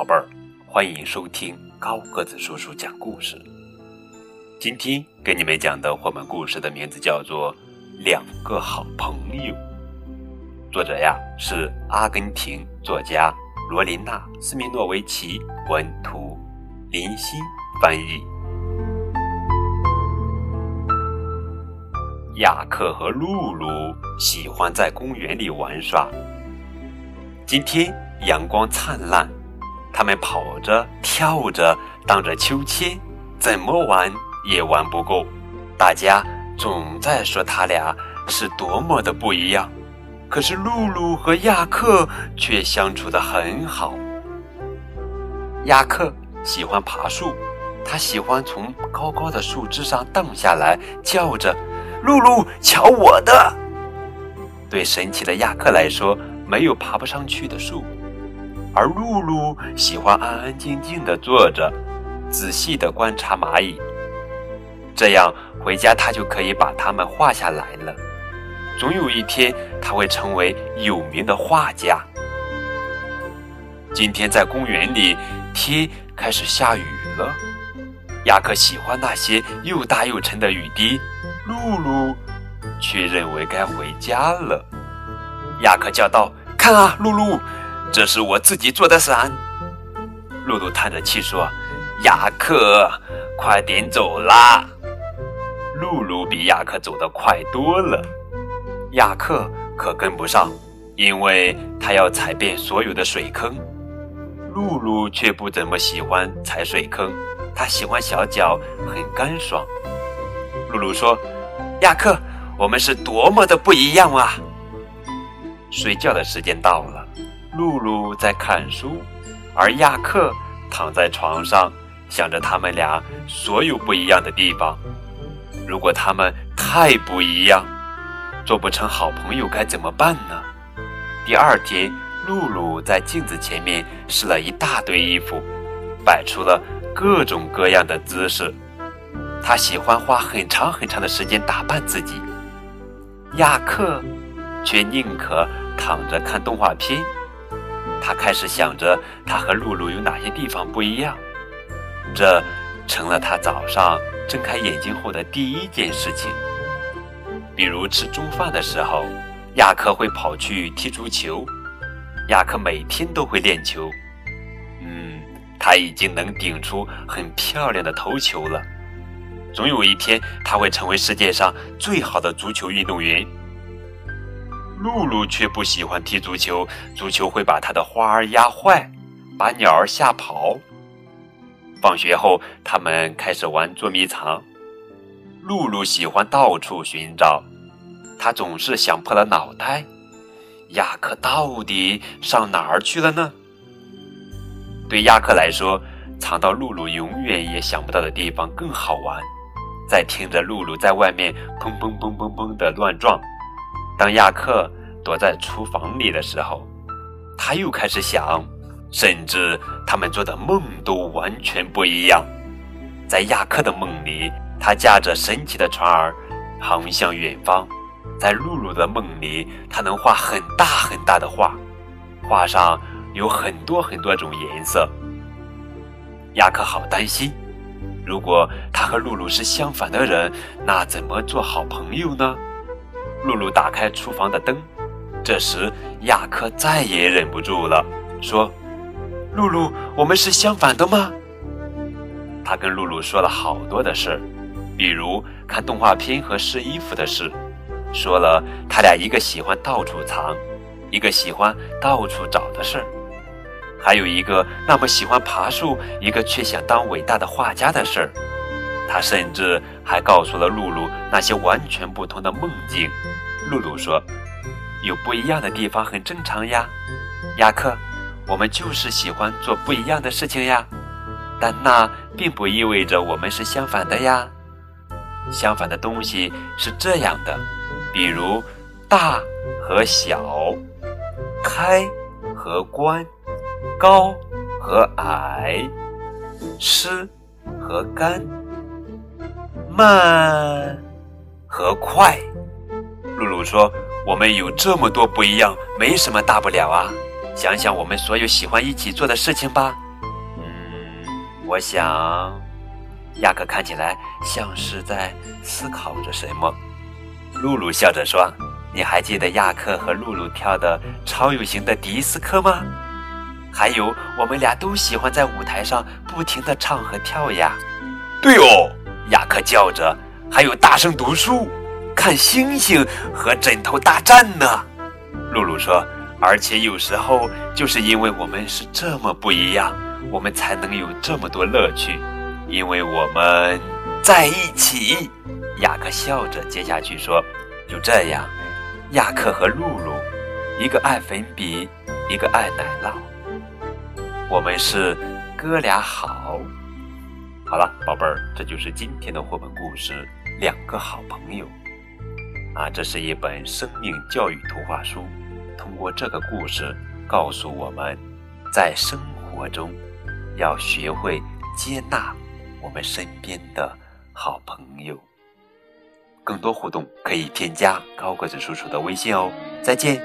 宝贝儿，欢迎收听高个子叔叔讲故事。今天给你们讲的绘本故事的名字叫做《两个好朋友》，作者呀是阿根廷作家罗琳娜·斯米诺维奇，文图，林欣翻译。亚克和露露喜欢在公园里玩耍。今天阳光灿烂，他们跑着、跳着、荡着秋千，怎么玩也玩不够。大家总在说他俩是多么的不一样，可是露露和亚克却相处得很好。亚克喜欢爬树，他喜欢从高高的树枝上荡下来，叫着。露露，瞧我的！对神奇的亚克来说，没有爬不上去的树，而露露喜欢安安静静地坐着，仔细地观察蚂蚁。这样回家，他就可以把它们画下来了。总有一天，他会成为有名的画家。今天在公园里，天开始下雨了。亚克喜欢那些又大又沉的雨滴。露露却认为该回家了。亚克叫道：“看啊，露露，这是我自己做的伞。”露露叹着气说：“亚克，快点走啦！”露露比亚克走得快多了，亚克可跟不上，因为他要踩遍所有的水坑。露露却不怎么喜欢踩水坑，她喜欢小脚很干爽。露露说。亚克，我们是多么的不一样啊！睡觉的时间到了，露露在看书，而亚克躺在床上，想着他们俩所有不一样的地方。如果他们太不一样，做不成好朋友该怎么办呢？第二天，露露在镜子前面试了一大堆衣服，摆出了各种各样的姿势。她喜欢花很长很长的时间打扮自己，亚克却宁可躺着看动画片。他开始想着他和露露有哪些地方不一样，这成了他早上睁开眼睛后的第一件事情。比如吃中饭的时候，亚克会跑去踢足球。亚克每天都会练球，嗯，他已经能顶出很漂亮的头球了。总有一天，他会成为世界上最好的足球运动员。露露却不喜欢踢足球，足球会把她的花儿压坏，把鸟儿吓跑。放学后，他们开始玩捉迷藏。露露喜欢到处寻找，她总是想破了脑袋：亚克到底上哪儿去了呢？对亚克来说，藏到露露永远也想不到的地方更好玩。在听着露露在外面砰砰砰砰砰的乱撞，当亚克躲在厨房里的时候，他又开始想，甚至他们做的梦都完全不一样。在亚克的梦里，他驾着神奇的船儿航向远方；在露露的梦里，他能画很大很大的画，画上有很多很多种颜色。亚克好担心。如果他和露露是相反的人，那怎么做好朋友呢？露露打开厨房的灯，这时亚克再也忍不住了，说：“露露，我们是相反的吗？”他跟露露说了好多的事儿，比如看动画片和试衣服的事，说了他俩一个喜欢到处藏，一个喜欢到处找的事儿。还有一个那么喜欢爬树，一个却想当伟大的画家的事儿。他甚至还告诉了露露那些完全不同的梦境。露露说：“有不一样的地方很正常呀，亚克，我们就是喜欢做不一样的事情呀。但那并不意味着我们是相反的呀。相反的东西是这样的，比如大和小，开和关。”高和矮，湿和干，慢和快。露露说：“我们有这么多不一样，没什么大不了啊！想想我们所有喜欢一起做的事情吧。嗯我想，亚克看起来像是在思考着什么。露露笑着说：“你还记得亚克和露露跳的超有型的迪斯科吗？还有，我们俩都喜欢在舞台上不停地唱和跳呀。”对哦，亚克叫着，还有大声读书、看星星和枕头大战呢。露露说：“而且有时候就是因为我们是这么不一样。”我们才能有这么多乐趣，因为我们在一起。亚克笑着接下去说：“就这样，亚克和露露，一个爱粉笔，一个爱奶酪，我们是哥俩好。”好了，宝贝儿，这就是今天的绘本故事《两个好朋友》啊，这是一本生命教育图画书，通过这个故事告诉我们，在生活中。要学会接纳我们身边的好朋友。更多互动可以添加高个子叔叔的微信哦。再见。